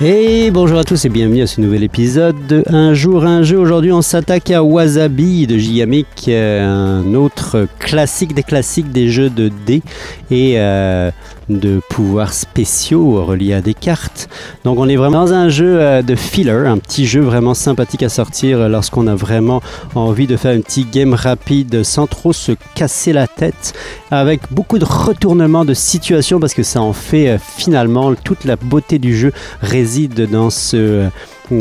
Et bonjour à tous et bienvenue à ce nouvel épisode de Un jour un jeu. Aujourd'hui on s'attaque à Wasabi de Gigamic, euh, un autre classique des classiques des jeux de dés et euh, de pouvoirs spéciaux reliés à des cartes. Donc on est vraiment dans un jeu euh, de filler, un petit jeu vraiment sympathique à sortir lorsqu'on a vraiment envie de faire un petit game rapide sans trop se casser la tête, avec beaucoup de retournements de situation parce que ça en fait finalement toute la beauté du jeu réside dans ce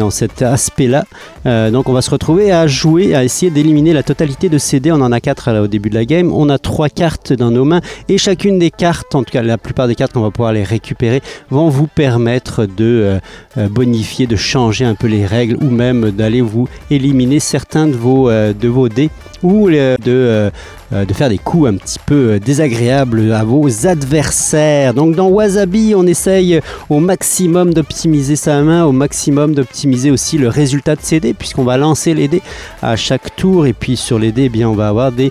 cet aspect-là. Euh, donc on va se retrouver à jouer, à essayer d'éliminer la totalité de CD. On en a quatre au début de la game. On a trois cartes dans nos mains et chacune des cartes, en tout cas la plupart des cartes qu'on va pouvoir les récupérer, vont vous permettre de euh, euh, bonifier, de changer un peu les règles ou même d'aller vous éliminer certains de vos, de vos dés ou de euh, de faire des coups un petit peu euh, désagréables à vos adversaires. Donc dans Wasabi, on essaye au maximum d'optimiser sa main, au maximum d'optimiser aussi le résultat de ses dés, puisqu'on va lancer les dés à chaque tour, et puis sur les dés, eh bien, on va avoir des,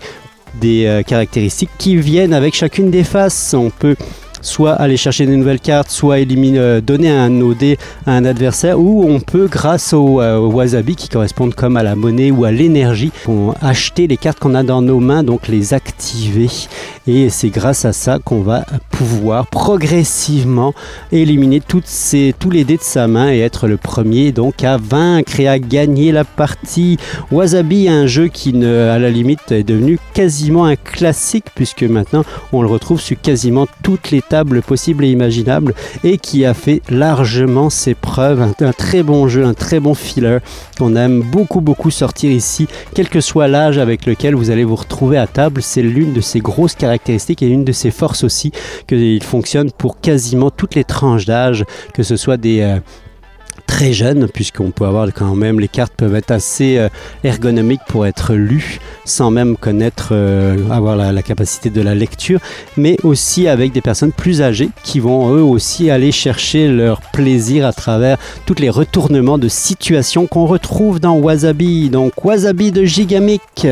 euh, caractéristiques qui viennent avec chacune des faces. On peut soit aller chercher des nouvelles cartes, soit éliminer, euh, donner un OD à un adversaire, ou on peut, grâce au, euh, wasabi qui correspondent comme à la monnaie ou à l'énergie, acheter les cartes qu'on a dans nos mains, donc les activer. Et c'est grâce à ça qu'on va pouvoir progressivement éliminer tous les dés de sa main et être le premier donc à vaincre et à gagner la partie. Wasabi, un jeu qui ne, à la limite est devenu quasiment un classique puisque maintenant on le retrouve sur quasiment toutes les tables possibles et imaginables et qui a fait largement ses preuves. Un, très bon jeu, un très bon filler qu'on aime beaucoup beaucoup sortir ici, quel que soit l'âge avec lequel vous allez vous retrouver à table. C'est l'une de ses grosses caractéristiques et une de ses forces aussi qu'il fonctionne pour quasiment toutes les tranches d'âge, que ce soit des, euh, très jeune, puisqu'on peut avoir quand même, les cartes peuvent être assez euh, ergonomiques pour être lues, sans même connaître, euh, avoir la, capacité de la lecture, mais aussi avec des personnes plus âgées qui vont eux aussi aller chercher leur plaisir à travers tous les retournements de situation qu'on retrouve dans Wasabi. Donc Wasabi de Gigamic.